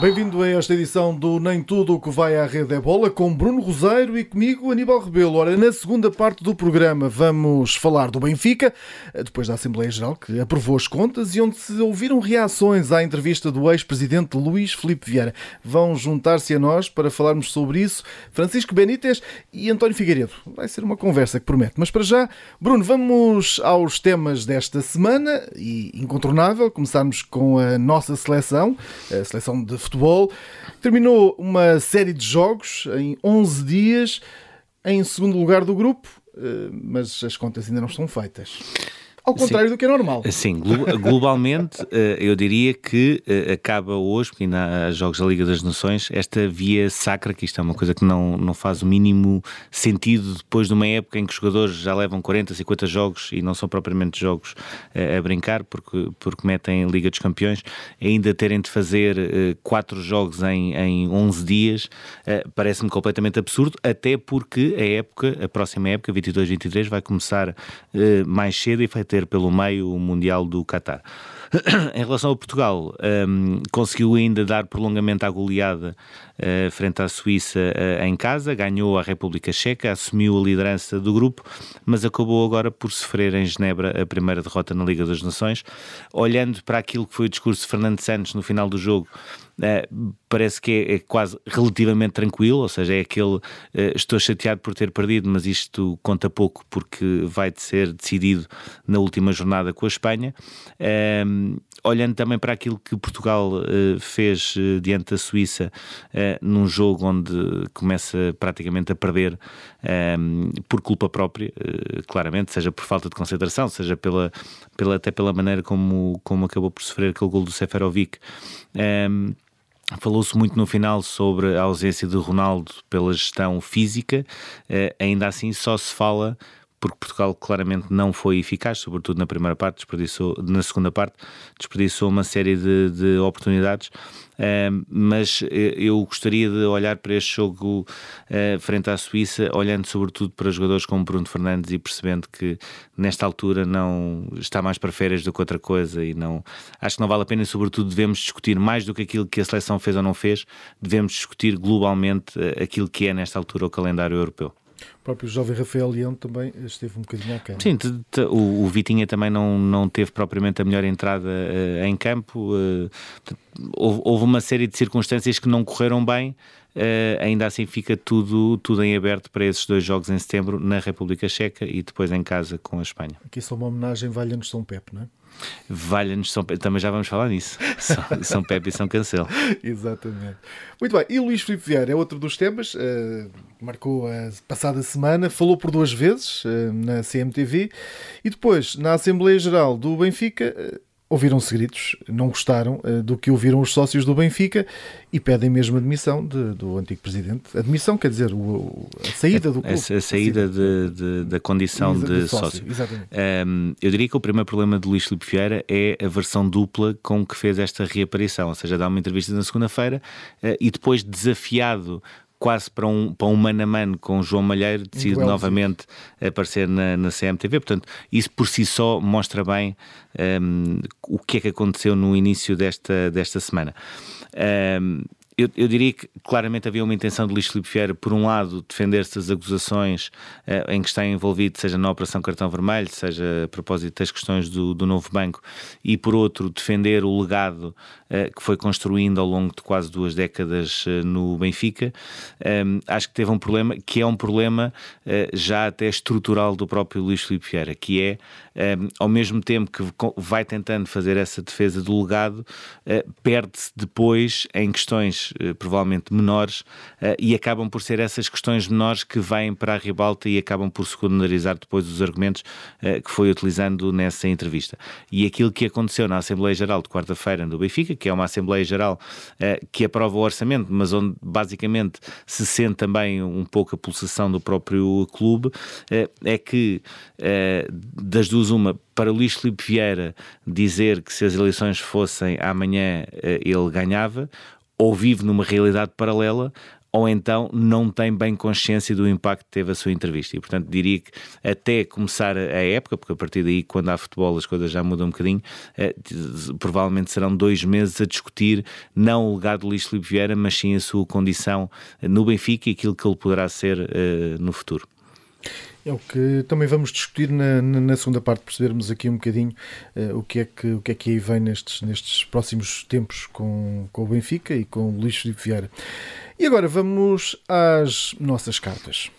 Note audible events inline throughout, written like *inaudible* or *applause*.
Bem-vindo a esta edição do Nem Tudo o que vai à rede é bola com Bruno Roseiro e comigo Aníbal Rebelo. Ora, na segunda parte do programa vamos falar do Benfica, depois da Assembleia Geral que aprovou as contas e onde se ouviram reações à entrevista do ex-presidente Luís Filipe Vieira. Vão juntar-se a nós para falarmos sobre isso Francisco Benítez e António Figueiredo. Vai ser uma conversa que promete. Mas para já, Bruno, vamos aos temas desta semana e incontornável, começarmos com a nossa seleção, a seleção de futebol. Terminou uma série de jogos em 11 dias, em segundo lugar do grupo, eh, mas as contas ainda não estão feitas. Ao contrário Sim. do que é normal. Sim, glo- globalmente *laughs* eh, eu diria que eh, acaba hoje, porque ainda há jogos da Liga das Nações, esta via sacra, que isto é uma coisa que não, não faz o mínimo sentido depois de uma época em que os jogadores já levam 40, 50 jogos e não são propriamente jogos eh, a brincar, porque, porque metem Liga dos Campeões, ainda terem de fazer quatro jogos em, em 11 dias, parece-me completamente absurdo, até porque a época, a próxima época, 22-23, vai começar mais cedo e vai ter pelo meio o Mundial do Qatar. *clears throat* em relação ao Portugal, hum, conseguiu ainda dar prolongamento à goleada eh, frente à Suíça eh, em casa, ganhou a República Checa, assumiu a liderança do grupo, mas acabou agora por sofrer em Genebra a primeira derrota na Liga das Nações. Olhando para aquilo que foi o discurso de Fernando Santos no final do jogo, eh, parece que é, é quase relativamente tranquilo, ou seja, é aquele eh, estou chateado por ter perdido, mas isto conta pouco porque vai ser decidido na última jornada com a Espanha. Ehm, olhando também para aquilo que Portugal fez diante da Suíça num jogo onde começa praticamente a perder por culpa própria, claramente, seja por falta de concentração, seja pela, pela, até pela maneira como, como acabou por sofrer aquele gol do Seferovic. Falou-se muito no final sobre a ausência de Ronaldo pela gestão física, eh, ainda assim só se fala porque Portugal claramente não foi eficaz, sobretudo na primeira parte, desperdiçou, na segunda parte, desperdiçou uma série de, de oportunidades. Eh, mas eh, eu gostaria de olhar para este jogo eh, frente à Suíça, olhando sobretudo para jogadores como Bruno Fernandes e percebendo que nesta altura não está mais para férias do que outra coisa e não acho que não vale a pena e sobretudo devemos discutir mais do que aquilo que a seleção fez ou não fez, devemos discutir globalmente eh, aquilo que é nesta altura o calendário europeu. O próprio jovem Rafael Leão também esteve um bocadinho aquém. Sim, te- te- o, o Vitinha também não, não teve propriamente a melhor entrada eh, em campo. portanto, houve, houve uma série de circunstâncias que não correram bem. eh, ainda assim fica tudo, tudo em aberto para esses dois jogos em setembro na República Checa e depois em casa com a Espanha. Aqui só uma homenagem valha-nos São Pepe, não é? Valha-nos São Pe- também já vamos falar nisso. São, São Pepe e São Cancelo. *laughs* Exatamente. Muito bem, e Luís Filipe Vieira é outro dos temas, eh, marcou a passada semana, falou por duas vezes eh, na CMTV e depois, na Assembleia Geral do Benfica, eh, ouviram-se gritos, não gostaram eh, do que ouviram os sócios do Benfica e pedem mesmo a demissão de- do antigo presidente. A demissão quer dizer o- a saída do A, clube. a saída de- de- da condição de de sócio, sócio. Um, eu diria que o primeiro problema de Luís Filipe Vieira é a versão dupla com que fez esta reaparição, ou seja, dá uma entrevista na segunda-feira uh, e depois desafiado quase para um, para um mano a mano com João Malheiro, decide duelo, novamente aparecer na, na CMTV. Portanto, isso por si só mostra bem um, o que é que aconteceu no início desta, desta semana. Um, eu, eu diria que claramente havia uma intenção de Luís Filipe Vieira, por um lado, defender-se das acusações eh, em que está envolvido, seja na Operação Cartão Vermelho, seja a propósito das questões do, do novo banco, e por outro, defender o legado eh, que foi construindo ao longo de quase duas décadas eh, no Benfica. Um, acho que teve um problema, que é um problema já até estrutural do próprio Luís Filipe Vieira, que é, um, ao mesmo tempo que vai tentando fazer essa defesa do legado, eh, perde-se depois em questões eh, provavelmente menores eh, e acabam por ser essas questões menores que vêm para a ribalta e acabam por secundarizar depois os argumentos que foi utilizando nessa entrevista. E aquilo que aconteceu na Assembleia Geral de quarta-feira do Benfica, que é uma Assembleia Geral que aprova o orçamento, mas onde basicamente se sente também um pouco a pulsação do próprio clube, é que das duas uma, para Luís Filipe Vieira dizer que se as eleições fossem amanhã eh, ele ganhava, ou vive numa realidade paralela, ou então não tem bem consciência do impacto que teve a sua entrevista. E, portanto, diria que até começar a época, porque a partir daí, quando há futebol, as coisas já mudam um bocadinho, eh, provavelmente serão dois meses a discutir não o legado do Luís Filipe Vieira, mas sim a sua condição no Benfica e aquilo que ele poderá ser eh, no futuro. É o que também vamos discutir na, na segunda parte, percebermos aqui um bocadinho uh, o, que é que, o que é que aí vem nestes, nestes próximos tempos com, com o Benfica e com o Luís Filipe Vieira. E agora vamos às nossas cartas.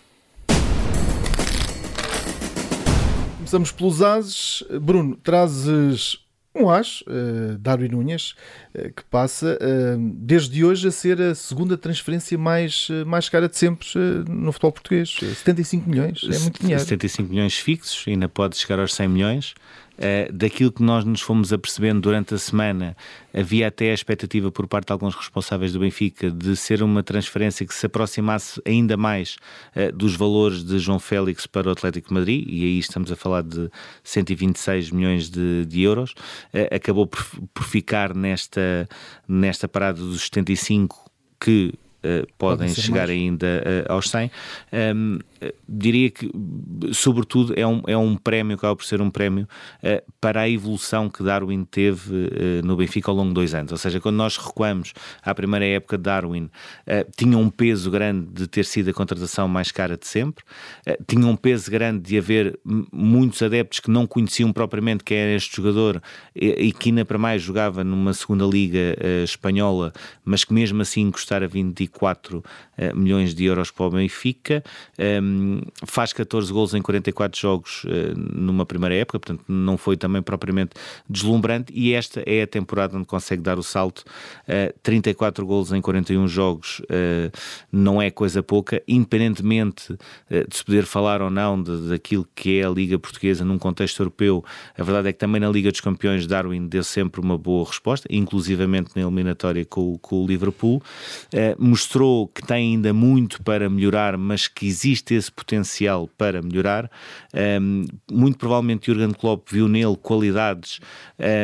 Começamos pelos ases. Bruno, trazes um as, uh, Darwin Nunes, uh, que passa uh, desde hoje a ser a segunda transferência mais, mais cara de sempre no futebol português. 75 milhões, é muito dinheiro. 75 milhões fixos, ainda pode chegar aos 100 milhões. Uh, daquilo que nós nos fomos apercebendo durante a semana, havia até a expectativa por parte de alguns responsáveis do Benfica de ser uma transferência que se aproximasse ainda mais uh, dos valores de João Félix para o Atlético de Madrid, e aí estamos a falar de 126 milhões de, de euros. Uh, acabou por, por ficar nesta, nesta parada dos 75 que podem chegar mais. ainda aos 100. Um, diria que, sobretudo, é um, é um prémio, acaba por ser um prémio uh, para a evolução que Darwin teve uh, no Benfica ao longo de dois anos. Ou seja, quando nós recuamos à primeira época de Darwin, uh, tinha um peso grande de ter sido a contratação mais cara de sempre, tinha um peso grande de haver muitos adeptos que não conheciam propriamente quem era este jogador e, e que ainda para mais jogava numa segunda liga espanhola, mas que mesmo assim custara 24 milhões de euros para o Benfica. Um, faz 14 gols em 44 jogos uh, numa primeira época, portanto não foi também propriamente deslumbrante e esta é a temporada onde consegue dar o salto. Uh, 34 gols em 41 jogos uh, não é coisa pouca, independentemente eh, de se poder falar ou não de, daquilo que é a Liga Portuguesa num contexto europeu, a verdade é que também na Liga dos Campeões Darwin deu sempre uma boa resposta, inclusivamente na eliminatória com, com o Liverpool. mostrou que tem ainda muito para melhorar, mas que existe esse potencial para melhorar. Um, muito provavelmente Jurgen Klopp viu nele qualidades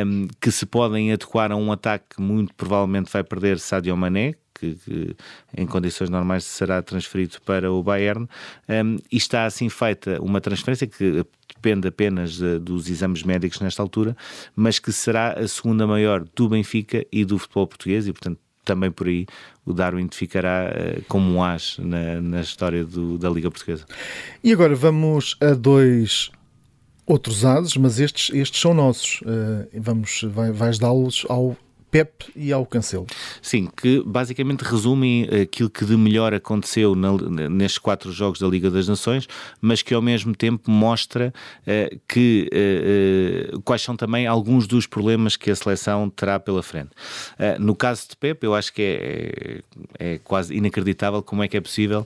um, que se podem adequar a um ataque que muito provavelmente vai perder Sadio Mané, que, que, em condições normais será transferido para o Bayern um, e está assim feita uma transferência que depende apenas de, dos exames médicos nesta altura, mas que será a segunda maior do Benfica e do futebol português e portanto também por aí o Darwin ficará uh, como um as na, na história do, da Liga Portuguesa. E agora vamos a dois outros ases, mas estes, estes são nossos. Uh, vamos, vai, vais dá-los ao Pep e ao Cancelo. Sim, que basicamente resumem aquilo que de melhor aconteceu na, nestes quatro jogos da Liga das Nações, mas que ao mesmo tempo mostra uh, que uh, uh, quais são também alguns dos problemas que a seleção terá pela frente. no caso de Pep, eu acho que é, é, quase inacreditável como é que é possível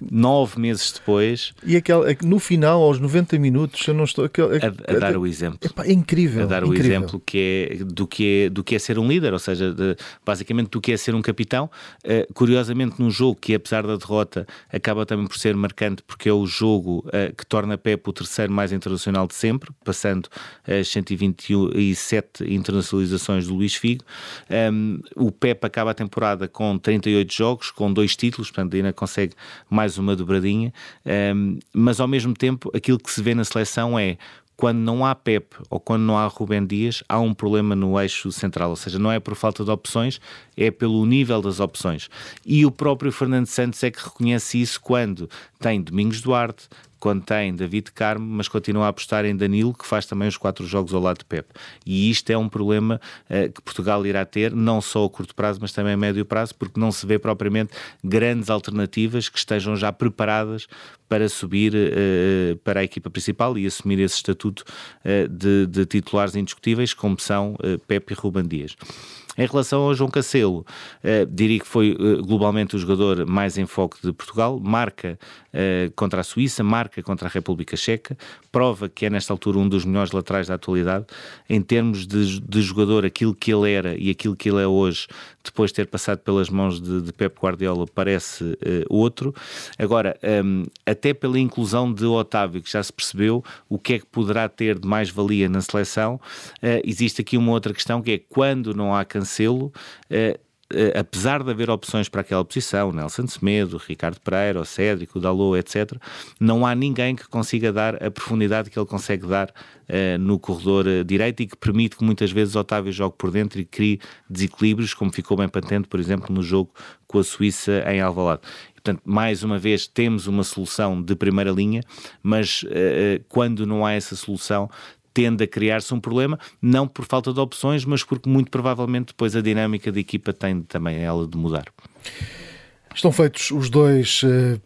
nove meses depois. E aquele, no final, aos 90 minutos, eu não estou. Aquele, a, a, dar o exemplo. é incrível. A dar incrível. o exemplo que é, do que é. Do do que é ser um líder, ou seja, de, basicamente do que é ser um capitão. Uh, curiosamente, num jogo que, apesar da derrota, acaba também por ser marcante, porque é o jogo uh, que torna Pep o terceiro mais internacional de sempre, passando as 127 internacionalizações do Luís Figo. Um, ehm, o Pep acaba a temporada com 38 jogos, com dois títulos, portanto ainda consegue mais uma dobradinha, um, ehm, mas ao mesmo tempo aquilo que se vê na seleção é quando não há Pep ou quando não há Rubem Dias, há um problema no eixo central, ou seja, não é por falta de opções, é pelo nível das opções. E o próprio Fernando Santos é que reconhece isso quando tem Domingos Duarte, quando tem David Carmo, mas continua a apostar em Danilo, que faz também os quatro jogos ao lado de Pep. E isto é um problema uh, que Portugal irá ter, não só a curto prazo, mas também a médio prazo, porque não se vê propriamente grandes alternativas que estejam já preparadas para subir uh, para a equipa principal e assumir esse estatuto uh, de, de, titulares indiscutíveis, como são Pepe e Ruban Dias. Em relação ao João Cacelo, eh, diria que foi eh, globalmente o jogador mais em foco de Portugal, marca eh, contra a Suíça, marca contra a República Checa, prova que é nesta altura um dos melhores laterais da atualidade. Em termos de, de jogador, aquilo que ele era e aquilo que ele é hoje, depois de ter passado pelas mãos de, de Pep Guardiola, parece outro. Agora, ehm, até pela inclusão de Otávio, que já se percebeu o que é que poderá ter de mais-valia na seleção, existe aqui uma outra questão que é quando não há cancelo, uh, apesar de haver opções para aquela posição, Nelson Semedo, Ricardo Pereira, o Cédric, o Dalot, etc., não há ninguém que consiga dar a profundidade que ele consegue dar uh, no corredor uh, direito e que permite que muitas vezes Otávio jogue por dentro e crie desequilíbrios, como ficou bem patente, por exemplo, no jogo com a Suíça em Alvalade. Portanto, mais uma vez, temos uma solução de primeira linha, mas uh, quando não há essa solução, tende a criar-se um problema, não por falta de opções, mas porque muito provavelmente depois a dinâmica da equipa tem também ela de mudar. Estão feitos os dois, uh,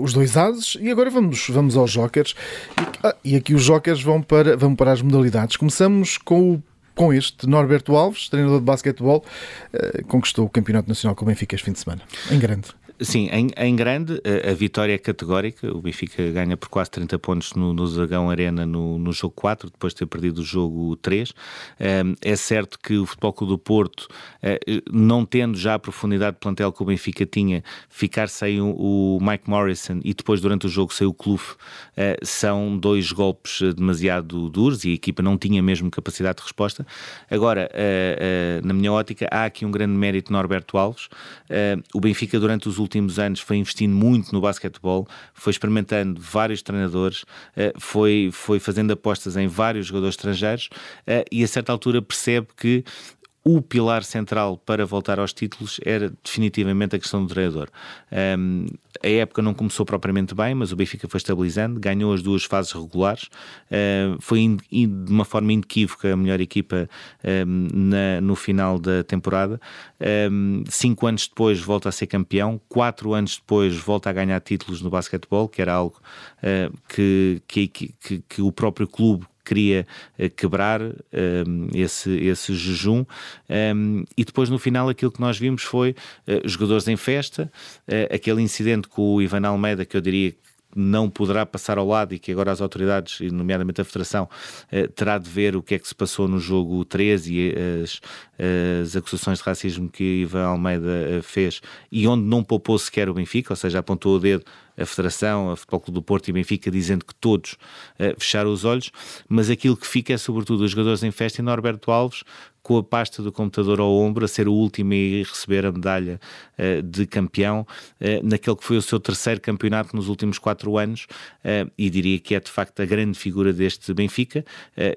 os dois ases e agora vamos, vamos aos jokers. E, ah, e, aqui os jokers vão para, vão para as modalidades. Começamos com o com este, Norberto Alves, treinador de basquetebol, uh, conquistou o Campeonato Nacional com o Benfica este fim de semana, em grande. Sim, em, em grande, a, a, vitória é categórica. O Benfica ganha por quase 30 pontos no, no Zagão Arena no, no jogo 4, depois de ter perdido o jogo 3. Um, é certo que o Futebol Clube do Porto, uh, não tendo já a profundidade de plantel que o Benfica tinha, ficar sem o, Mike Morrison e depois durante o jogo sem o Cluf, uh, são dois golpes demasiado duros e a equipa não tinha mesmo capacidade de resposta. Agora, na minha ótica, há aqui um grande mérito de Norberto Alves. o Benfica, durante os últimos anos foi investindo muito no basquetebol, foi experimentando vários treinadores, eh, foi, foi fazendo apostas em vários jogadores estrangeiros eh, e a certa altura percebe que o pilar central para voltar aos títulos era definitivamente a questão do treinador. Um, a época não começou propriamente bem, mas o Benfica foi estabilizando, ganhou as duas fases regulares, foi in, in, de uma forma inequívoca a melhor equipa um, na, no final da temporada. Um, cinco anos depois volta a ser campeão, quatro anos depois volta a ganhar títulos no basquetebol, que era algo uh, que, que, que, que o próprio clube queria eh, quebrar um, ehm, esse, esse jejum. Um, ehm, e depois no final aquilo que nós vimos foi uh, jogadores em festa, uh, aquele incidente com o Ivan Almeida que eu diria não poderá passar ao lado e que agora as autoridades, nomeadamente a Federação, terá de ver o que é que se passou no jogo 13 e as, as acusações de racismo que Ivan Almeida fez e onde não poupou sequer o Benfica, ou seja, apontou o dedo a Federação, a Futebol Clube do Porto e Benfica, dizendo que todos uh, fecharam os olhos, mas aquilo que fica é sobretudo os jogadores em festa e Norberto Alves com a pasta do computador ao ombro, a ser o último a receber a medalha de campeão, uh, naquele que foi o seu terceiro campeonato nos últimos quatro anos, uh, e diria que é de facto a grande figura deste Benfica,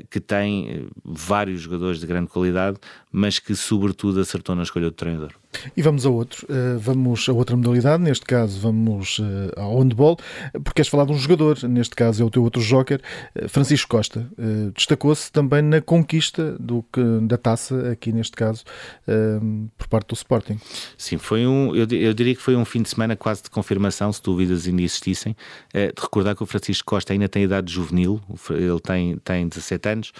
que tem vários jogadores de grande qualidade, mas que sobretudo acertou na escolha do treinador. E vamos a outro, vamos a outra modalidade, neste caso vamos ao handball, porque queres falar de um jogador, neste caso é o teu outro joker, Francisco Costa. Destacou-se também na conquista do, da taça, aqui neste caso, por parte do Sporting. Sim, foi um, eu, eu, diria que foi um fim de semana quase de confirmação, se dúvidas ainda existissem, de recordar que o Francisco Costa ainda tem idade juvenil, ele tem, tem 17 anos,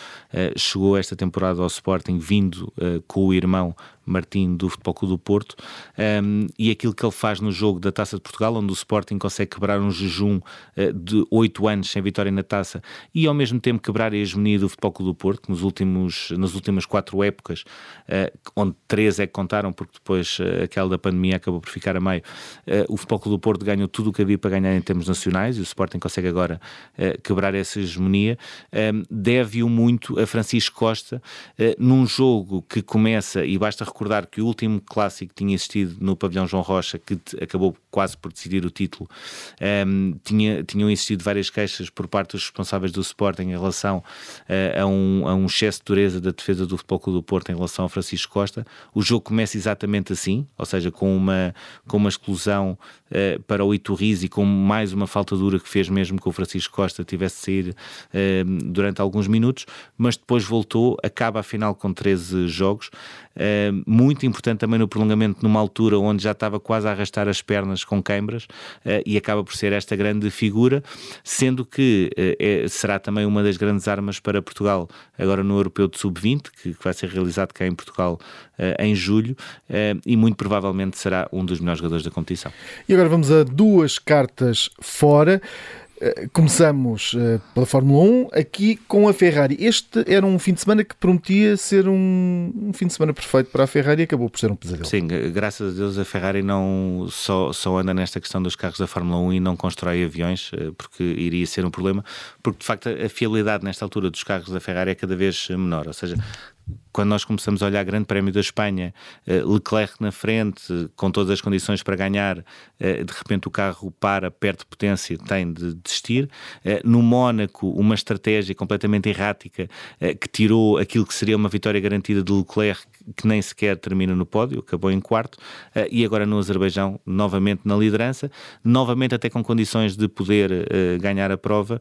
chegou esta temporada ao Sporting vindo com o irmão Martim do Futebol Clube do Porto, um, e aquilo que ele faz no jogo da Taça de Portugal, onde o Sporting consegue quebrar um jejum uh, de oito anos sem vitória na Taça e ao mesmo tempo quebrar a hegemonia do Futebol Clube do Porto, nos últimos, nas últimas quatro épocas, uh, onde três é que contaram, porque depois uh, aquela da pandemia acabou por ficar a meio, o Futebol Clube do Porto ganhou tudo o que havia para ganhar em termos nacionais e o Sporting consegue agora quebrar essa hegemonia. Um, Deve-o muito a Francisco Costa num jogo que começa, e basta recordar que o último clássico tinha existido no pavilhão João Rocha, que acabou quase por decidir o título, um, ehm, tinha, tinham existido várias queixas por parte dos responsáveis do Sporting em relação uh, a, um, a um excesso de dureza da defesa do Futebol Clube do Porto em relação a Francisco Costa. O jogo começa exatamente assim, ou seja, com uma, com uma exclusão uh, para o Iturriz e com mais uma falta dura que fez mesmo que o Francisco Costa tivesse de sair uh, durante alguns minutos, mas depois voltou, acaba a final com 13 jogos. Uh, muito importante também no prolongamento, numa altura onde já estava quase a arrastar as pernas com queimbras, uh, e acaba por ser esta grande figura, sendo que uh, é, será também uma das grandes armas para Portugal agora no Europeu de Sub-20, que, que, vai ser realizado cá em Portugal em julho, e muito provavelmente será um dos melhores jogadores da competição. E agora vamos a duas cartas fora. Eh, começamos uh, pela Fórmula 1 aqui com a Ferrari. Este era um fim de semana que prometia ser um, um, fim de semana perfeito para a Ferrari e acabou por ser um pesadelo. Sim, graças a Deus a Ferrari não só, só anda nesta questão dos carros da Fórmula 1 e não constrói aviões, porque iria ser um problema, porque de facto a fiabilidade nesta altura dos carros da Ferrari é cada vez menor. Ou seja, quando nós começamos a olhar Grande Prémio da Espanha, Leclerc na frente, com todas as condições para ganhar, de repente o carro para, perde potência, tem de desistir. No Mónaco, uma estratégia completamente errática que tirou aquilo que seria uma vitória garantida de Leclerc, que nem sequer termina no pódio, acabou em quarto, e agora no Azerbaijão, novamente na liderança, novamente até com condições de poder ganhar a prova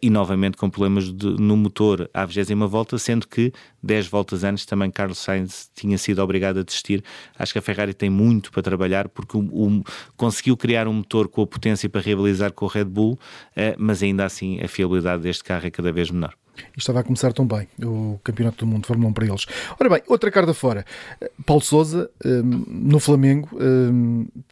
e novamente com problemas de, no motor à 20 volta, sendo que 10 voltas antes também Carlos Sainz tinha sido obrigado a desistir. Acho que a Ferrari tem muito para trabalhar porque o, o, conseguiu criar um motor com a potência para rivalizar com o Red Bull, uh, mas ainda assim a fiabilidade deste carro é cada vez menor. E estava a começar tão bem o Campeonato do Mundo de Fórmula 1 para eles. Ora bem, outra carta fora. Paulo Souza, hum, no Flamengo,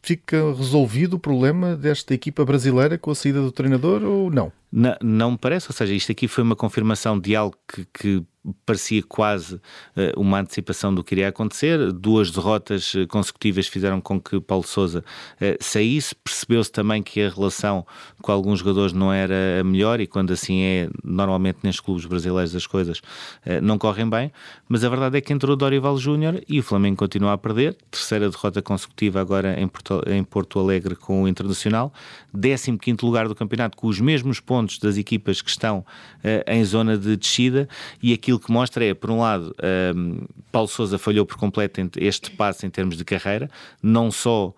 fica resolvido o problema desta equipa brasileira com a saída do treinador ou não? Não, não me parece, ou seja, isto aqui foi uma confirmação de algo que, que parecia quase uh, uma antecipação do que iria acontecer. Duas derrotas eh, consecutivas fizeram com que Paulo Sousa uh, saísse. Percebeu-se também que a relação com alguns jogadores não era a melhor e quando assim é, normalmente nestes clubes brasileiros as coisas uh, não correm bem. Mas a verdade é que entrou Dorival Júnior e o Flamengo continua a perder. Terceira derrota consecutiva agora em Porto, em Porto Alegre com o Internacional. 15 quinto lugar do campeonato com os mesmos pontos das equipas que estão em zona de descida e aqui aquilo que mostra é, por um lado, um, Paulo Sousa falhou por completo este passo em termos de carreira, não só uh,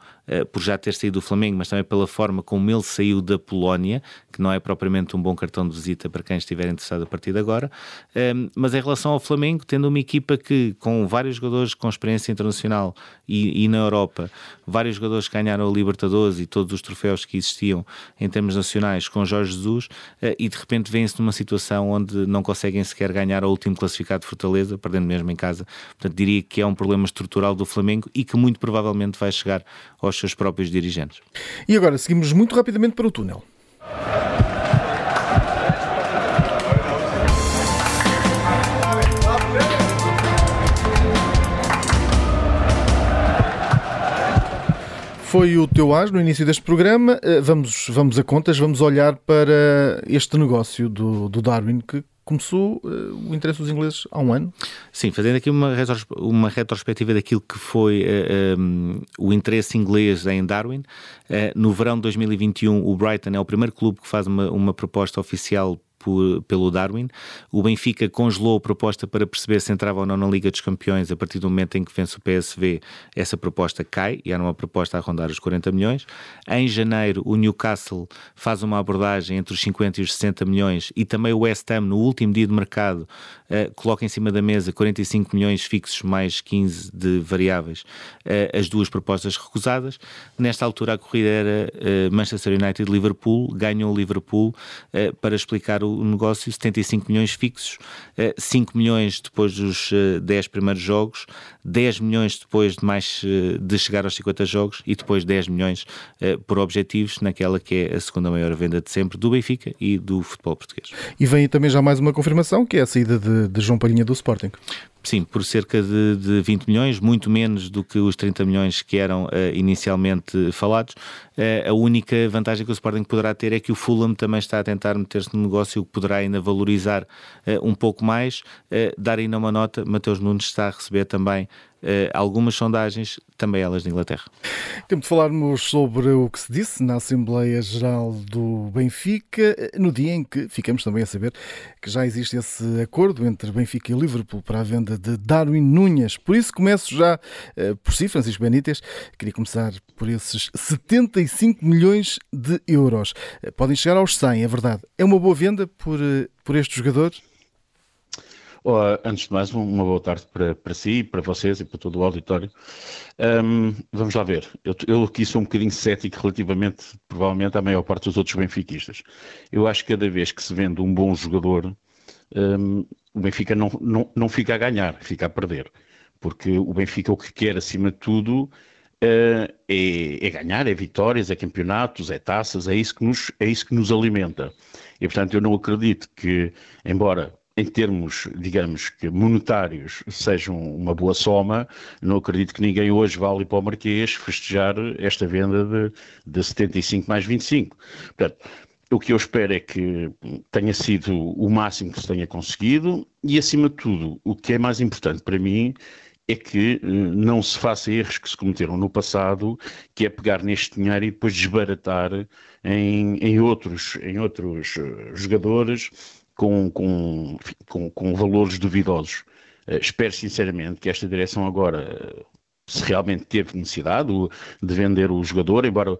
por já ter saído do Flamengo, mas também pela forma como ele saiu da Polónia, que não é propriamente um bom cartão de visita para quem estiver interessado a partir de agora. Um, mas em relação ao Flamengo, tendo uma equipa que, com vários jogadores com experiência internacional e, e na Europa, vários jogadores que ganharam a Libertadores e todos os troféus que existiam em termos nacionais com Jorge Jesus, uh, e de repente vem-se numa situação onde não conseguem sequer ganhar a último classificado de Fortaleza, perdendo mesmo em casa. Portanto, diria que é um problema estrutural do Flamengo e que muito provavelmente vai chegar aos seus próprios dirigentes. E agora seguimos muito rapidamente para o túnel. Foi o teu as no início deste programa. Eh, vamos, vamos a contas, vamos olhar para este negócio do, do Darwin que começou uh, o interesse dos ingleses há um ano? Sim, fazendo aqui uma, uma retrospectiva daquilo que foi uh, eh, um, o interesse inglês em Darwin. Uh, no verão de 2021, o Brighton é o primeiro clube que faz uma, uma proposta oficial por, pelo Darwin. O Benfica congelou a proposta para perceber se entrava ou não na Liga dos Campeões. A partir do momento em que vence o PSV, essa proposta cai e era uma proposta a rondar os 40 milhões. Em janeiro, o Newcastle faz uma abordagem entre os 50 e os 60 milhões e também o West Ham, no último dia de mercado, uh, coloca em cima da mesa 45 milhões fixos mais 15 de variáveis, uh, as duas propostas recusadas. Nesta altura, a corrida era uh, Manchester United-Liverpool, ganhou o Liverpool para explicar o o negócio 75 milhões fixos, 5 eh, milhões depois dos 10 eh, primeiros jogos, 10 milhões depois de mais eh, de chegar aos 50 jogos e depois 10 milhões por objetivos naquela que é a segunda maior venda de sempre do Benfica e do futebol português. E vem também já mais uma confirmação que é a saída de, de João Palhinha do Sporting. Sim, por cerca de, de 20 milhões, muito menos do que os 30 milhões que eram uh, inicialmente falados. Uh, a única vantagem que o Sporting poderá ter é que o Fulham também está a tentar meter-se no negócio, o que poderá ainda valorizar uh, um pouco mais. dar ainda uma nota, Mateus Nunes está a receber também uh, algumas sondagens, também elas de Inglaterra. Tempo de falarmos sobre o que se disse na Assembleia Geral do Benfica, no dia em que ficamos também a saber que já existe esse acordo entre Benfica e Liverpool para a venda de Darwin Núñez. Por isso começo já uh, por si, Francisco Benítez. Queria começar por esses 75 milhões de euros. Podem chegar aos 100, é verdade. É uma boa venda por, por este jogador? Antes de mais, uma boa tarde para, para si, para vocês e para todo o auditório. Um, vamos lá ver. Eu, eu aqui sou um bocadinho cético relativamente, provavelmente, à maior parte dos outros benfiquistas. Eu acho que cada vez que se vende um bom jogador, um, o Benfica não, não, não fica a ganhar, fica a perder. Porque o Benfica o que quer, acima de tudo, Uh, é, é, ganhar, é vitórias, é campeonatos, é taças, é isso, que nos, é isso que nos alimenta. E portanto eu não acredito que, embora em termos, digamos que monetários, sejam uma boa soma, não acredito que ninguém hoje vá ali para o Marquês festejar esta venda de, de 75 mais 25. Portanto, o que eu espero é que tenha sido o máximo que se tenha conseguido e, acima de tudo, o que é mais importante para mim é que uh, não se faça erros que se cometeram no passado, que é pegar neste dinheiro e depois desbaratar em, em outros, em outros uh, jogadores com, com, com, com, valores duvidosos. Uh, espero sinceramente que esta direção agora, se realmente teve necessidade de vender o jogador, embora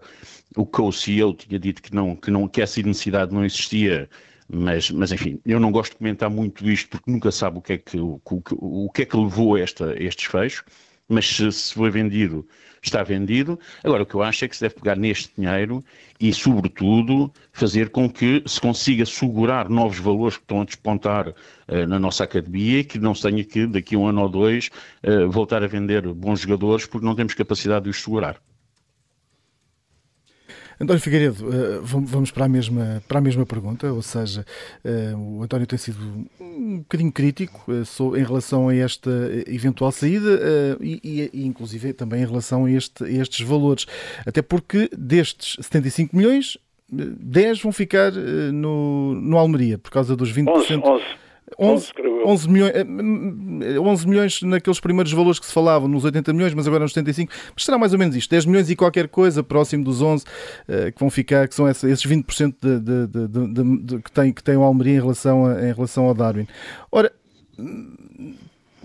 o co-CEO tinha dito que, não, que, não, que essa necessidade não existia mas, mas enfim, eu não gosto de comentar muito isto porque nunca sabe o que é que, o, o, o que, é que levou a, esta, a este desfecho, mas se, se foi vendido, está vendido. Agora, o que eu acho é que se deve pegar neste dinheiro e, sobretudo, fazer com que se consiga segurar novos valores que estão a despontar uh, na nossa academia e que não se tenha que, daqui a um ano ou dois, uh, voltar a vender bons jogadores porque não temos capacidade de os segurar. António Figueiredo, eh, vamos para a mesma, para a mesma pergunta, ou seja, eh, o António tem sido um bocadinho crítico eh, em relação a esta eventual saída e, e inclusive também em relação a, este, a estes valores, até porque destes 75 milhões, 10 vão ficar no, no Almeria, por causa dos 20%. 11, 11. 11, 11, milhões, 11 milhões naqueles primeiros valores que se falavam, nos 80 milhões, mas agora nos 75. Mas será mais ou menos isto: 10 milhões e qualquer coisa, próximo dos 11, eh, que vão ficar, que são esses 20% de, de, de, de, que, tem, que tem o Almeria em relação, a, em relação ao Darwin. Ora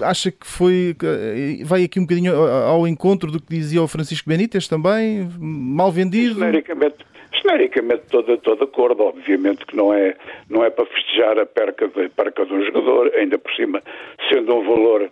acha que foi eh, vai aqui um bocadinho ao encontro do que dizia o Francisco Benítez também mal vendido genericamente genericamente estou de acordo, obviamente que não é, não é para festejar a perca de, perca de um jogador, ainda por cima, sendo um valor,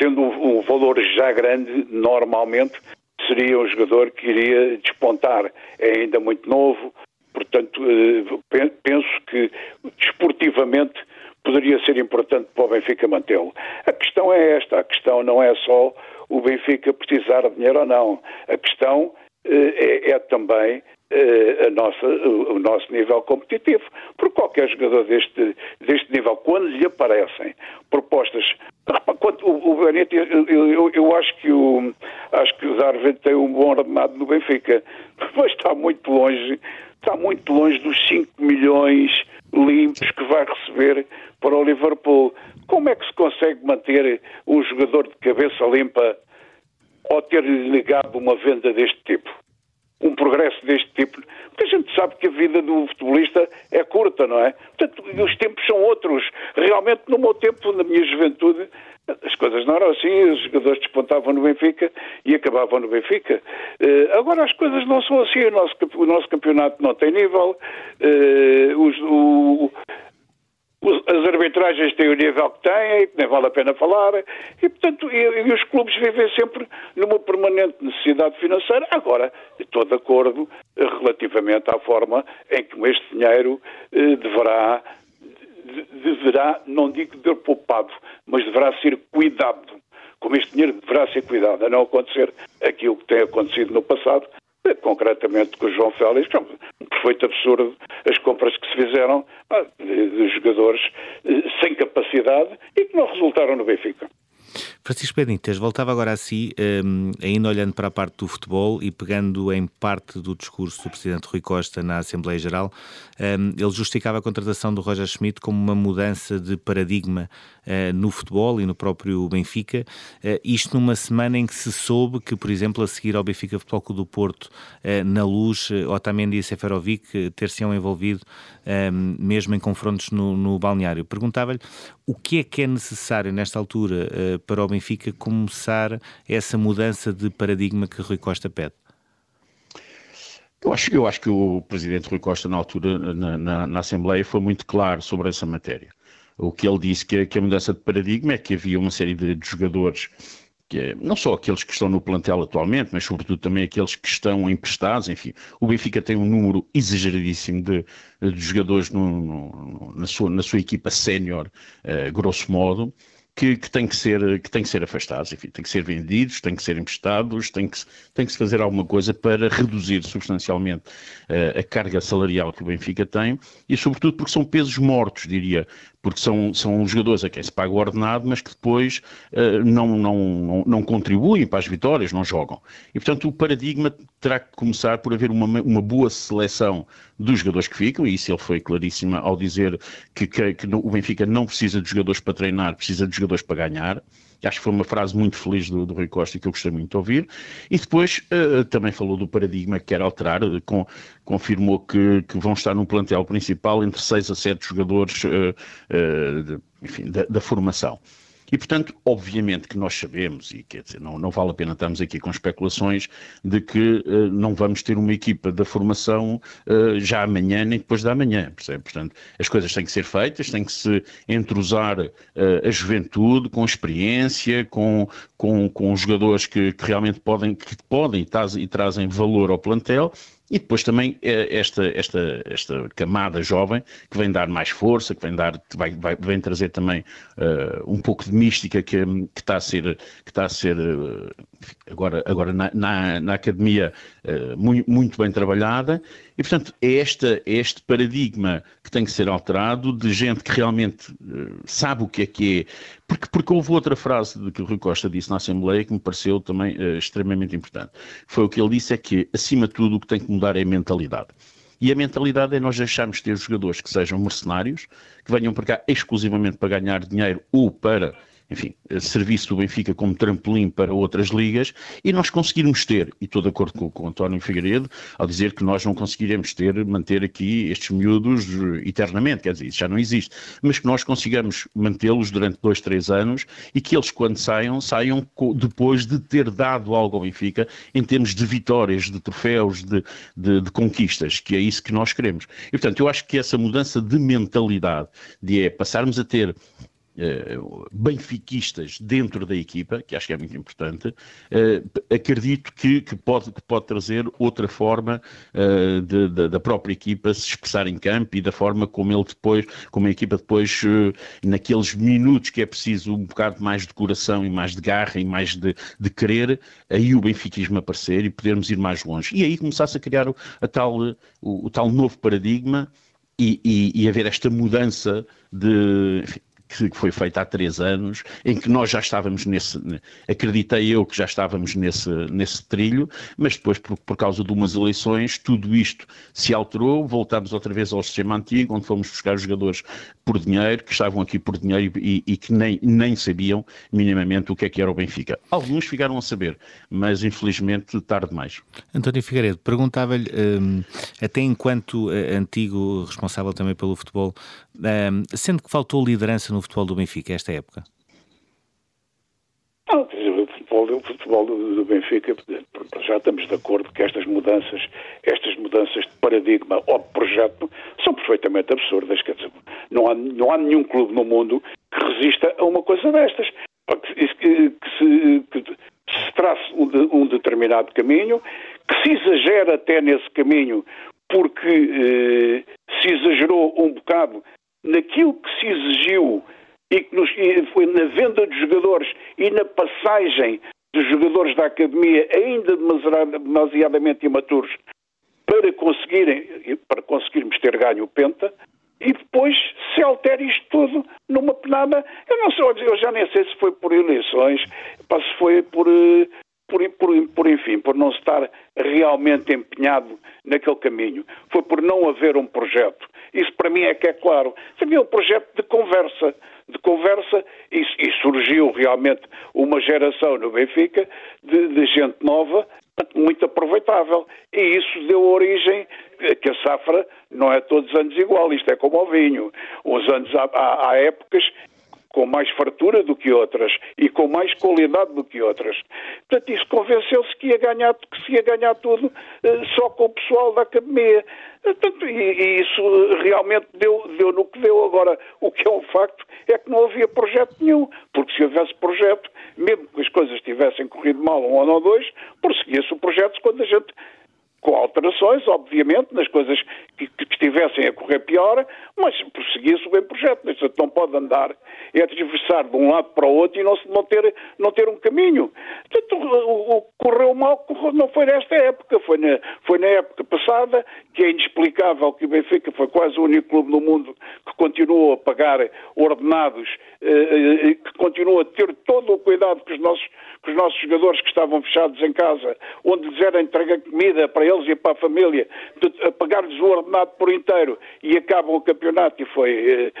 sendo um, um valor já grande, normalmente seria um jogador que iria despontar. É ainda muito novo, portanto, eh, penso que desportivamente poderia ser importante para o Benfica mantê-lo. A questão é esta, a questão não é só o Benfica precisar de dinheiro ou não. A questão é, é também uh, a nossa, o nosso nível competitivo. Porque qualquer jogador deste, deste nível, quando lhe aparecem propostas. O, o Benito, eu, eu, acho que o acho que o Darwin tem um bom ordenado no Benfica, *laughs* mas está muito longe, está muito longe dos 5 milhões limpos que vai receber para o Liverpool. Como é que se consegue manter um jogador de cabeça limpa ou ter-lhe ligado uma venda deste tipo? um progresso deste tipo. Porque a gente sabe que a vida do futebolista é curta, não é? Portanto, os tempos são outros. Realmente, no meu tempo, na minha juventude, as coisas não eram assim, os jogadores despontavam no Benfica e acabavam no Benfica. Uh, agora as coisas não são assim, o nosso, o nosso campeonato não tem nível, uh, os, o, as arbitragens têm o nível que têm, que nem vale a pena falar, e portanto, e, e, os clubes vivem sempre numa permanente necessidade financeira. Agora, estou de acordo relativamente à forma em que este dinheiro eh, deverá, deverá, não digo ter poupado, mas deverá ser cuidado. Como este dinheiro deverá ser cuidado, a não acontecer aquilo que tem acontecido no passado, concretamente com o João Félix, é perfeito absurdo as compras que se fizeram ah, de jogadores eh, sem capacidade e que não resultaram no Benfica. Francisco Benítez, voltava agora a si, um, ainda olhando para a parte do futebol e pegando em parte do discurso do Presidente Rui Costa na Assembleia Geral, um, ele justificava a contratação do Roger Schmidt como uma mudança de paradigma uh, no futebol e no próprio Benfica, uh, isto numa semana em que se soube que, por exemplo, a seguir ao Benfica Futebol Clube do Porto, uh, na luz, Otamendi e Seferovic ter-se-ão envolvido um, mesmo em confrontos no, no balneário. Perguntava-lhe o que é que é necessário nesta altura para o Benfica começar essa mudança de paradigma que Rui Costa pede? Eu acho, eu acho que o presidente Rui Costa, na altura, na, na, na Assembleia, foi muito claro sobre essa matéria. O que ele disse que, que a mudança de paradigma é que havia uma série de, de jogadores que é, não só aqueles que estão no plantel atualmente, mas sobretudo também aqueles que estão emprestados, enfim, o Benfica tem um número exageradíssimo de, de jogadores no, no, na, sua, na sua equipa sénior, uh, grosso modo, que, que, tem que, ser, que tem que ser afastados, enfim, tem que ser vendidos, tem que ser emprestados, tem que, tem que se fazer alguma coisa para reduzir substancialmente uh, a carga salarial que o Benfica tem e, sobretudo, porque são pesos mortos, diria, porque são, são jogadores a quem se paga o ordenado, mas que depois uh, não, não, não, não, contribuem para as vitórias, não jogam. E, portanto, o paradigma terá que começar por haver uma, uma boa seleção dos jogadores que ficam, e isso ele foi claríssimo ao dizer que, que, que o Benfica não precisa de jogadores para treinar, precisa de jogadores para ganhar. Acho que foi uma frase muito feliz do, do Rui Costa que eu gostei muito de ouvir. E depois uh, também falou do paradigma que quer alterar, uh, com, confirmou que, que, vão estar no plantel principal entre 6 a 7 jogadores uh, de, enfim, da, da formação. E, portanto, obviamente que nós sabemos, e quer dizer, não, não vale a pena estarmos aqui com especulações de que uh, não vamos ter uma equipa da formação uh, já amanhã nem depois da manhã, percebe? Portanto, as coisas têm que ser feitas, tem que se entrosar uh, a juventude com experiência, com, com, com jogadores que, que realmente podem, que podem e, e trazem valor ao plantel e depois também eh, esta, esta, esta camada jovem que vem dar mais força, que vem, dar, vai, vai, vem trazer também uh, um pouco de mística que, que, está a ser, que está a ser uh, agora, agora na, na, na academia uh, muito, muito, bem trabalhada. E, portanto, é, esta, é este paradigma que tem que ser alterado de gente que realmente sabe o que é que é. Porque, porque houve outra frase de que o Rui Costa disse na Assembleia que me pareceu também extremamente importante. Foi o que ele disse: é que, acima de tudo, o que tem que mudar é a mentalidade. E a mentalidade é nós deixarmos de ter jogadores que sejam mercenários, que venham para cá exclusivamente para ganhar dinheiro ou para enfim, serviço do Benfica como trampolim para outras ligas e nós conseguirmos ter, e estou de acordo com, com o António Figueiredo, ao dizer que nós não conseguiremos ter, manter aqui estes miúdos eternamente, quer dizer, isso já não existe, mas que nós consigamos mantê-los durante dois, três anos e que eles, quando saiam, saiam depois de ter dado algo ao Benfica em termos de vitórias, de troféus, de, de, de conquistas, que é isso que nós queremos. E, portanto, eu acho que essa mudança de mentalidade, de é passarmos a ter uh, benfiquistas dentro da equipa, que acho que é muito importante, uh, acredito que, que, pode, que pode trazer outra forma uh, de, de, da própria equipa se expressar em campo e da forma como ele depois, como a equipa depois, naqueles minutos que é preciso um bocado mais de coração e mais de garra e mais de, de querer, aí o benfiquismo aparecer e podermos ir mais longe. E aí começasse a criar o, a tal, o, o tal novo paradigma e, e, e, haver esta mudança de, enfim, que foi feita há três anos, em que nós já estávamos nesse, acreditei eu que já estávamos nesse, nesse trilho, mas depois, por, por causa de umas eleições, tudo isto se alterou, voltámos outra vez ao sistema antigo, onde fomos buscar jogadores por dinheiro, que estavam aqui por dinheiro e, e que nem, nem sabiam minimamente o que é que era o Benfica. Alguns ficaram a saber, mas infelizmente tarde demais. António Figueiredo, perguntava-lhe, um, até enquanto uh, antigo responsável também pelo futebol, um, sendo que faltou liderança no futebol do Benfica esta época? Não, o futebol, o futebol do, Benfica, já estamos de acordo que estas mudanças, estas mudanças de paradigma ou de projeto são perfeitamente absurdas. Quer dizer, não há, não há nenhum clube no mundo que resista a uma coisa destas. Que, que, se, que se um, um, determinado caminho, que se exagera até nesse caminho porque eh, se exagerou um bocado naquilo que se exigiu e que nos, e foi na venda de jogadores e na passagem de jogadores da academia ainda demasiadamente imaturos para conseguirem para conseguirmos ter ganho o penta e depois se altera isto tudo numa penada. Eu não sei, eu já nem sei se foi por eleições, se foi por, eh, por, por, por, enfim, por não estar realmente empenhado naquele caminho. Foi por não haver um projeto. Isso para mim é que é claro. Havia um projeto de conversa, de conversa e, e surgiu realmente uma geração no Benfica de, de gente nova muito aproveitável. E isso deu origem que a safra não é todos os anos igual, isto é como o vinho. Uns anos há, há, há épocas com mais fartura do que outras e com mais qualidade do que outras. Portanto, isso convenceu-se que ia ganhar, que se ia ganhar tudo uh, só com o pessoal da academia. Portanto, e, e, isso realmente deu, deu no que deu. Agora, o que é um facto é que não havia projeto nenhum, porque se houvesse projeto, mesmo que as coisas tivessem corrido mal um ano ou dois, prosseguia-se o projeto quando a gente com alterações, obviamente, nas coisas que, que estivessem a correr pior, mas prosseguia-se o bem projeto. Não pode andar é transversar de um lado para o outro e não, não, ter, não ter um caminho. Portanto, o, que correu mal não foi nesta época, foi na, foi na época passada, que é inexplicável que o Benfica foi quase o único clube no mundo que continuou a pagar ordenados, eh, que continuou a ter todo o cuidado com os nossos, os nossos jogadores que estavam fechados em casa, onde lhes era entregue comida para eles e para a família, a pagar-lhes o ordenado por inteiro e acabam o campeonato e foi,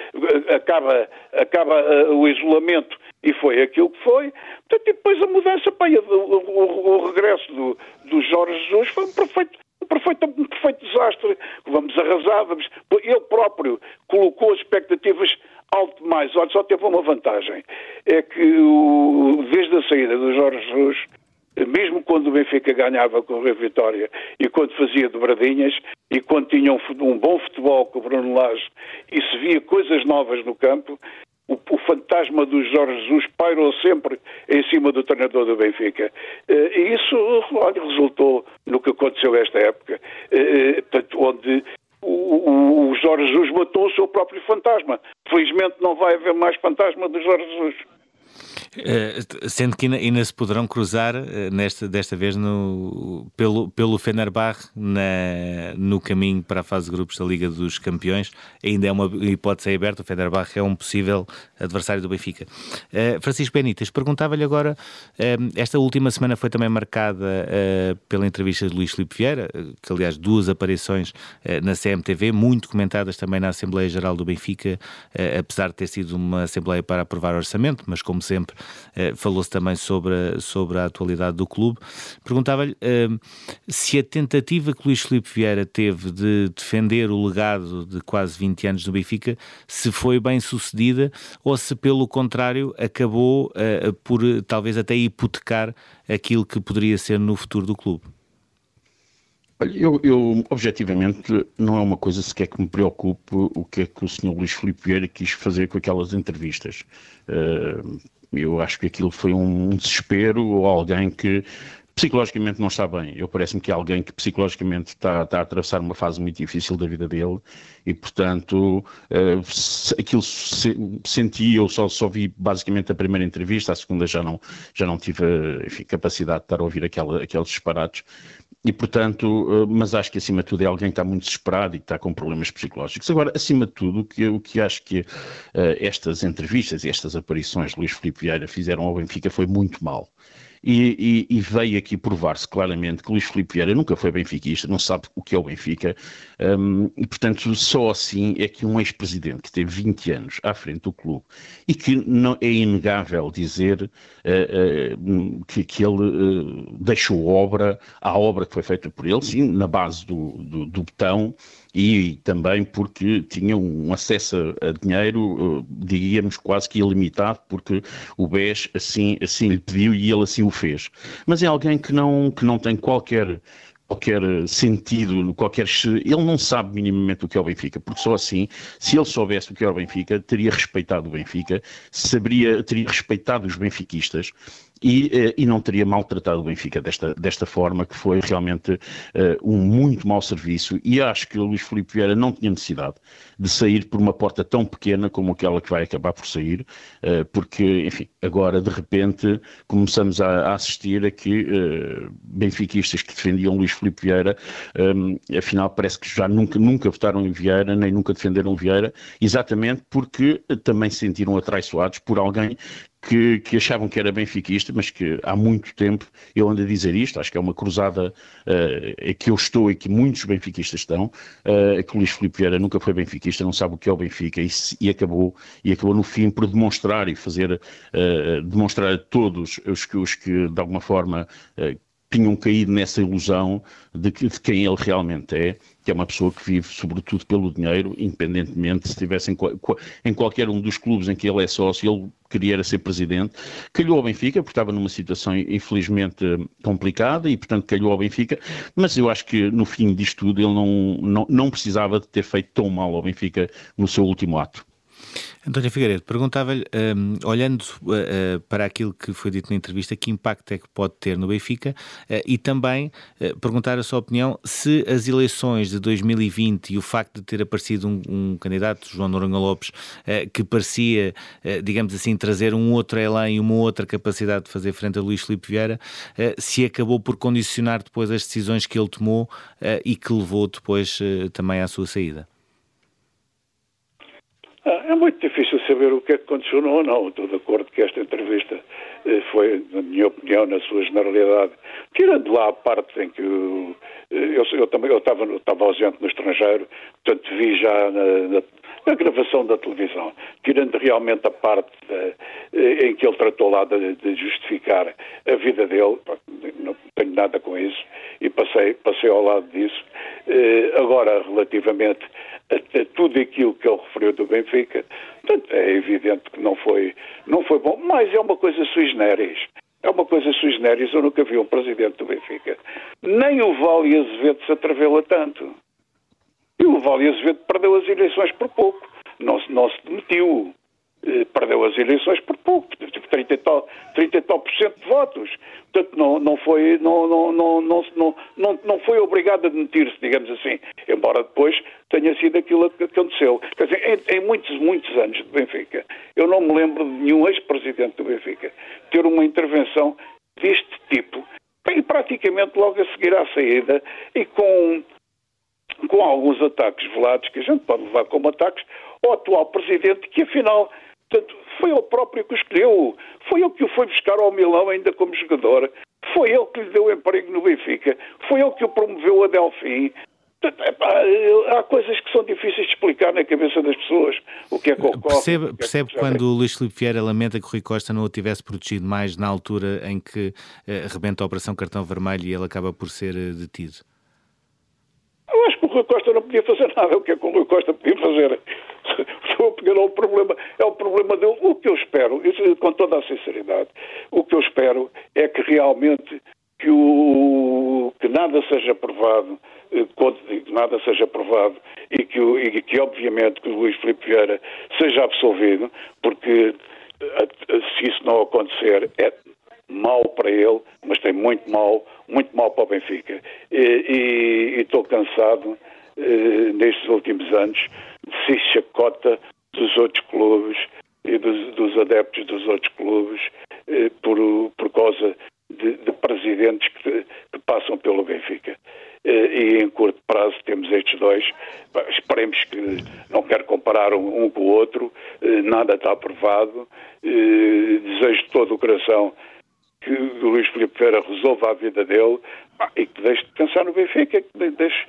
acaba, acaba o isolamento e foi aquilo que foi. Portanto, e depois a mudança, pá, o, o, o, regresso do, do Jorge Jesus foi um perfeito, um perfeito, um perfeito desastre. Vamos arrasar, vamos... Ele próprio colocou as expectativas alto demais. Olha, só teve uma vantagem. É que o, desde a saída do Jorge Jesus, mesmo quando o Benfica ganhava com o Vitória e quando fazia dobradinhas e quando tinha um, um bom futebol com o Bruno Lage e se via coisas novas no campo, o, o, fantasma do Jorge Jesus pairou sempre em cima do treinador do Benfica. Eh, e isso olha, resultou no que aconteceu esta época, eh, portanto, onde o, o Jorge Jesus matou o seu próprio fantasma. Felizmente não vai haver mais fantasma do Jorge Jesus. Uh, sendo que ainda, ainda, se poderão cruzar uh, nesta, desta vez no, pelo, pelo Fenerbahçe na, no caminho para a fase de grupos da Liga dos Campeões. Ainda é uma hipótese aberta. O Fenerbahçe é um possível adversário do Benfica. Uh, Francisco Benítez, perguntava-lhe agora: esta última semana foi também marcada pela entrevista de Luís Filipe Vieira, que aliás, duas aparições na CMTV, muito comentadas também na Assembleia Geral do Benfica, apesar de ter sido uma Assembleia para aprovar orçamento, mas como sempre eh, falou-se também sobre a, sobre a atualidade do clube. Perguntava-lhe eh, se a tentativa que Luís Filipe Vieira teve de defender o legado de quase 20 anos do Benfica, se foi bem sucedida ou se, pelo contrário, acabou eh, por talvez até hipotecar aquilo que poderia ser no futuro do clube. Eu, eu, objetivamente, não é uma coisa sequer que me preocupe o que é que o Sr. Luís Filipe Vieira quis fazer com aquelas entrevistas. Uh, eu acho que aquilo foi um desespero ou alguém que psicologicamente não está bem. Eu parece-me que é alguém que psicologicamente está, está, a atravessar uma fase muito difícil da vida dele e, portanto, uh, aquilo se, senti, eu só, só vi basicamente a primeira entrevista, a segunda já não, já não tive enfim, capacidade de estar a ouvir aquela, aqueles disparates. E, portanto, eh, mas acho que acima de tudo é alguém que está muito desesperado e que está com problemas psicológicos. Agora, acima de tudo, o que, o que acho que uh, estas entrevistas e estas aparições de Luís Filipe Vieira fizeram ao Benfica foi muito mal. E, e, e, veio aqui provar-se claramente que Luís Filipe Vieira nunca foi benfiquista, não sabe o que é o Benfica, um, e portanto só assim é que um ex-presidente que teve 20 anos à frente do clube e que não é inegável dizer uh, uh, que, que, ele uh, deixou obra, a obra que foi feita por ele, sim, na base do, do, do botão, e também porque tinha um acesso a dinheiro, diríamos quase que ilimitado, porque o BES assim, assim lhe pediu e ele assim o fez. Mas é alguém que não, que não tem qualquer qualquer sentido, qualquer ele não sabe minimamente o que é o Benfica, porque só assim, se ele soubesse o que é o Benfica, teria respeitado o Benfica, saberia, teria respeitado os benfiquistas e, eh, e não teria maltratado o Benfica desta, desta forma, que foi realmente uh, um muito mau serviço. E acho que o Luís Filipe Vieira não tinha necessidade de sair por uma porta tão pequena como aquela que vai acabar por sair, uh, porque, enfim, agora de repente começamos a, a assistir a que uh, benfiquistas que defendiam Luís Filipe Vieira, um, afinal parece que já nunca, nunca votaram em Vieira, nem nunca defenderam Vieira, exatamente porque também se sentiram atraiçoados por alguém que, que, achavam que era benfiquista, mas que há muito tempo eu ando a dizer isto, acho que é uma cruzada uh, que eu estou e que muitos benfiquistas estão, uh, que o Luís Filipe Vieira nunca foi benfiquista, não sabe o que é o Benfica e, e acabou, e acabou no fim por demonstrar e fazer, uh, demonstrar a todos os que, os que de alguma forma tinham caído nessa ilusão de, que, de, quem ele realmente é, que é uma pessoa que vive sobretudo pelo dinheiro, independentemente se estivesse em, em, qualquer um dos clubes em que ele é sócio, ele queria ser presidente. Calhou ao Benfica, porque estava numa situação infelizmente complicada e, portanto, calhou ao Benfica, mas eu acho que no fim disto tudo ele não, não, não precisava de ter feito tão mal ao Benfica no seu último ato. António Figueiredo, perguntava-lhe, um, olhando uh, para aquilo que foi dito na entrevista, que impacto é que pode ter no Benfica uh, e também uh, perguntar a sua opinião se as eleições de 2020 e o facto de ter aparecido um, um candidato, João Noronha Lopes, que parecia, digamos assim, trazer um outro elan e uma outra capacidade de fazer frente a Luís Filipe Vieira, se acabou por condicionar depois as decisões que ele tomou e que levou depois também à sua saída. Ah, é muito difícil saber o que é que condicionou ou não. Estou de acordo que esta entrevista eh, foi, na minha opinião, na sua generalidade, tirando lá a parte em que eu, eh, eu, eu também eu estava, estava ausente no estrangeiro, portanto vi já na, na, na gravação da televisão, tirando realmente a parte de, eh, em que ele tratou lá de, de, justificar a vida dele, não tenho nada com isso e passei, passei ao lado disso. Agora, relativamente a, a, tudo aquilo que ele referiu do Benfica. Portanto, é evidente que não foi, não foi bom, mas é uma coisa sui generis. É uma coisa sui generis. Eu nunca vi um presidente do Benfica. Nem o Vale Azevedo se atreveu a tanto. E o Vale Azevedo perdeu as eleições por pouco. Não, não se demitiu. Eh, perdeu as eleições por pouco, tipo 30 e tal, 30 e tal por cento de votos. Portanto, não, não, foi, não, não, não, não, não, não foi obrigado a demitir-se, digamos assim, embora depois tenha sido aquilo que aconteceu. Quer dizer, em, em, muitos, muitos anos de Benfica, eu não me lembro de nenhum ex-presidente do Benfica ter uma intervenção deste tipo, e praticamente logo a seguir à saída, e com com alguns ataques velados, que a gente pode levar como ataques, ao atual presidente, que afinal Portanto, foi ele próprio que o escolheu. Foi ele que o foi buscar ao Milão ainda como jogador. Foi ele que lhe deu emprego no Benfica. Foi ele que o promoveu a Delfim. há coisas que são difíceis de explicar na cabeça das pessoas. O que é que ocorre? Percebe, percebe que quando o Luís Filipe Vieira lamenta que o Rui Costa não o tivesse protegido mais na altura em que eh, rebenta a Operação Cartão Vermelho e ele acaba por ser eh, detido? Eu acho que o Rui Costa não podia fazer nada. O que é que o Rui Costa podia fazer? *laughs* é o problema, é o problema dele. O que eu espero, com toda a sinceridade, o que eu espero é que realmente que, o, que nada seja aprovado, eh, digo nada seja aprovado, e que, e que obviamente que o Luís Filipe Vieira seja absolvido, porque eh, se isso não acontecer é mau para ele, mas tem muito mal, muito mal para o Benfica. E estou cansado, eh, nestes últimos anos, de se chacota dos outros clubes e dos, dos adeptos dos outros clubes eh, por, por causa de, de presidentes que, que, passam pelo Benfica. Eh, e em curto prazo temos estes dois. Esperemos que não quero comparar um, um com o outro, eh, nada está aprovado. Desejo de todo o coração que o Luís Filipe Vera resolva a vida dele e que deixe de pensar no Benfica, que deixe,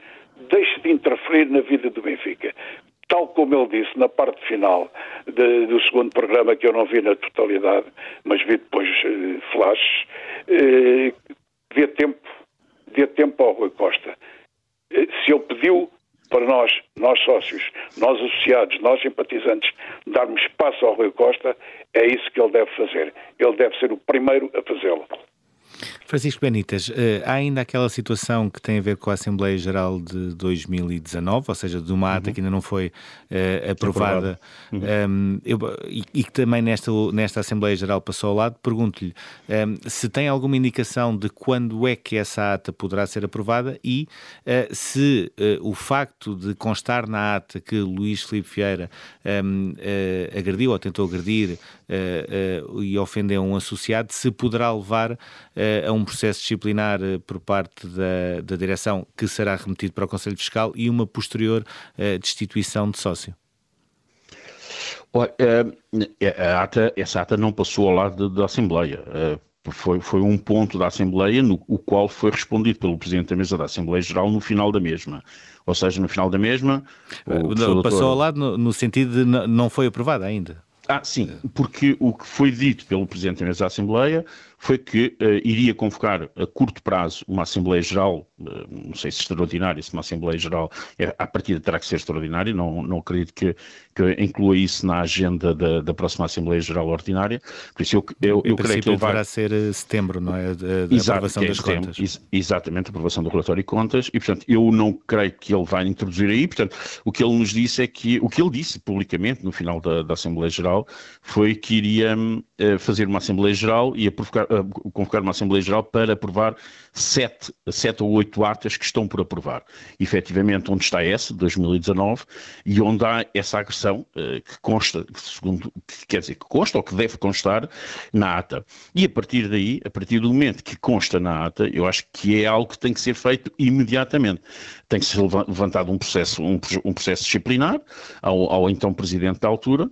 deixe de interferir na vida do Benfica tal como ele disse na parte final de, do segundo programa, que eu não vi na totalidade, mas vi depois eh, flashes, eh, dê tempo, dê tempo ao Rui Costa. Eh, se ele pediu para nós, nós sócios, nós associados, nós simpatizantes, darmos espaço ao Rui Costa, é isso que ele deve fazer. Ele deve ser o primeiro a fazê-lo. Francisco Benitas, eh, há ainda aquela situação que tem a ver com a Assembleia Geral de 2019, ou seja, de uma ata uhum. que ainda não foi uh, aprovada uhum. um, ehm, eu, e, e, que também nesta, nesta Assembleia Geral passou ao lado. Pergunto-lhe um, ehm, se tem alguma indicação de quando é que essa ata poderá ser aprovada e uh, se uh, o facto de constar na ata que Luís Filipe Vieira um, ehm, agrediu ou tentou agredir e ofendeu um associado, se poderá levar a um processo disciplinar eh, por parte da, da direção que será remetido para o Conselho Fiscal e uma posterior uh, destituição de sócio? Olha, eh, a ata, essa ata não passou ao lado da Assembleia. Foi, foi um ponto da Assembleia no o qual foi respondido pelo Presidente da Mesa da Assembleia Geral no final da mesma. Ou seja, no final da mesma. Passou doutor... ao lado no, no sentido de não foi aprovada ainda. Ah, sim, porque o que foi dito pelo Presidente da Assembleia foi que uh, iria convocar a curto prazo uma Assembleia Geral, uh, não sei se extraordinária, se uma Assembleia Geral, é, à partida terá que ser extraordinária, não, não acredito que, que inclua isso na agenda da, da próxima Assembleia Geral Ordinária, por isso eu, eu, eu creio que ele vai... ser setembro, não é? A, Exato, aprovação é das setembro, contas. Ex exatamente, a aprovação do relatório e contas, e portanto eu não creio que ele vai introduzir aí, portanto o que ele nos disse é que, o que ele disse publicamente no final da, da Assembleia Geral foi que iria uh, fazer uma Assembleia Geral e a provocar, uh, convocar uma Assembleia Geral para aprovar sete, sete ou oito atas que estão por aprovar. Efetivamente, onde está essa, 2019, e onde há essa agressão uh, que consta, segundo, que quer dizer, que consta ou que deve constar na ata. E a partir daí, a partir do momento que consta na ata, eu acho que é algo que tem que ser feito imediatamente. Tem que ser levantado um processo, um, um processo disciplinar ao, ao então Presidente da altura,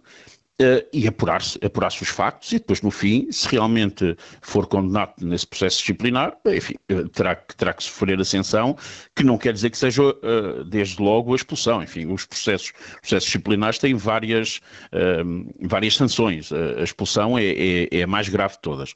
Uh, e apurar-se apurar os factos e depois no fim, se realmente for condenado nesse processo disciplinar, enfim, eh, terá, terá que sofrer a sanção, que não quer dizer que seja uh, desde logo a expulsão. Enfim, os processos, processos disciplinares têm várias, uh, várias sanções. A expulsão é, é, é, a mais grave de todas.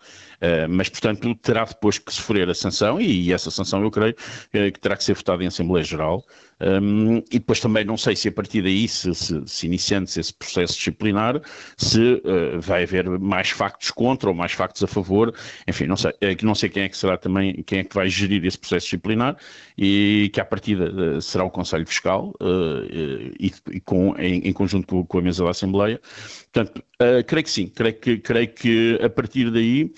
mas, portanto, terá depois que sofrer a sanção e, e essa sanção eu creio que terá que ser votada em Assembleia Geral. Um, e depois também não sei se a partir daí, se, se, se iniciando-se esse processo disciplinar, se uh, vai haver mais factos contra ou mais factos a favor, enfim, não sei, é, não sei quem é que será também, quem é que vai gerir esse processo disciplinar e que à partida uh, será o Conselho Fiscal uh, e, e, com, em, em conjunto com, com, a mesa da Assembleia. Portanto, creio que sim, creio que, creio que a partir daí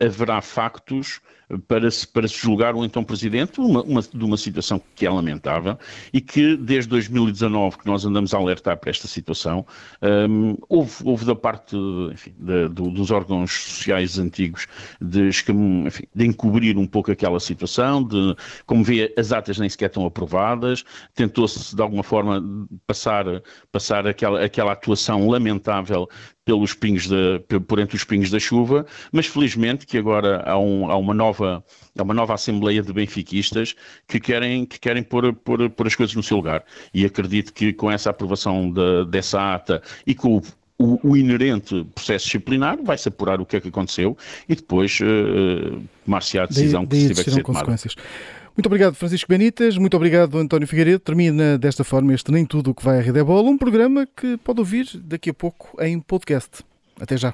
haverá factos para se, para se julgar o então Presidente uma, uma, de uma situação que é lamentável e que desde 2019 que nós andamos a alertar para esta situação, um, houve, houve da parte enfim, de, de, dos órgãos sociais antigos de, enfim, de encobrir um pouco aquela situação, de, como vê, as atas nem sequer estão aprovadas, tentou-se de alguma forma passar, passar aquela, aquela atuação lamentável pelos pingos de, por entre os pingos da chuva, mas felizmente que agora há, um, há uma nova há uma nova assembleia de benfiquistas que querem que querem pôr, pôr, pôr as coisas no seu lugar e acredito que com essa aprovação de, dessa ata e com o o, o, inerente processo disciplinar, vai-se apurar o que é que aconteceu e depois uh, tomar-se a decisão de, que de tiver que ser tomada. Muito obrigado, Francisco Benitas. Muito obrigado, António Figueiredo. Termina desta forma este Nem Tudo o que vai a Rede é Bola, um programa que pode ouvir daqui a pouco em podcast. Até já.